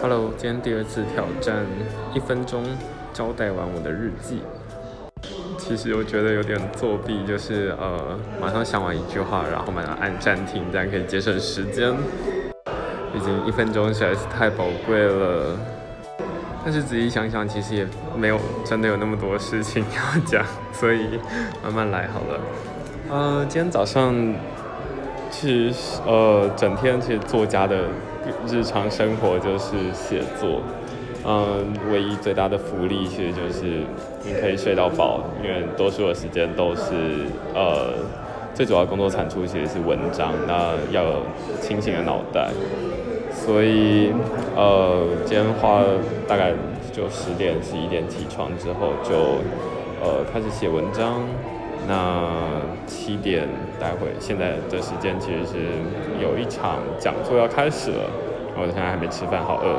Hello，今天第二次挑战一分钟交代完我的日记。其实我觉得有点作弊，就是呃，马上想完一句话，然后马上按暂停，这样可以节省时间。毕竟一分钟实在是太宝贵了。但是仔细想想，其实也没有真的有那么多事情要讲，所以慢慢来好了。呃，今天早上其实呃，整天其实作家的日常生活就是写作。嗯，唯一最大的福利其实就是你可以睡到饱，因为多数的时间都是呃，最主要工作产出其实是文章，那要有清醒的脑袋。所以，呃，今天花大概就十点、十一点起床之后，就呃开始写文章。那七点待会，现在的时间其实是有一场讲座要开始了，我现在还没吃饭，好饿。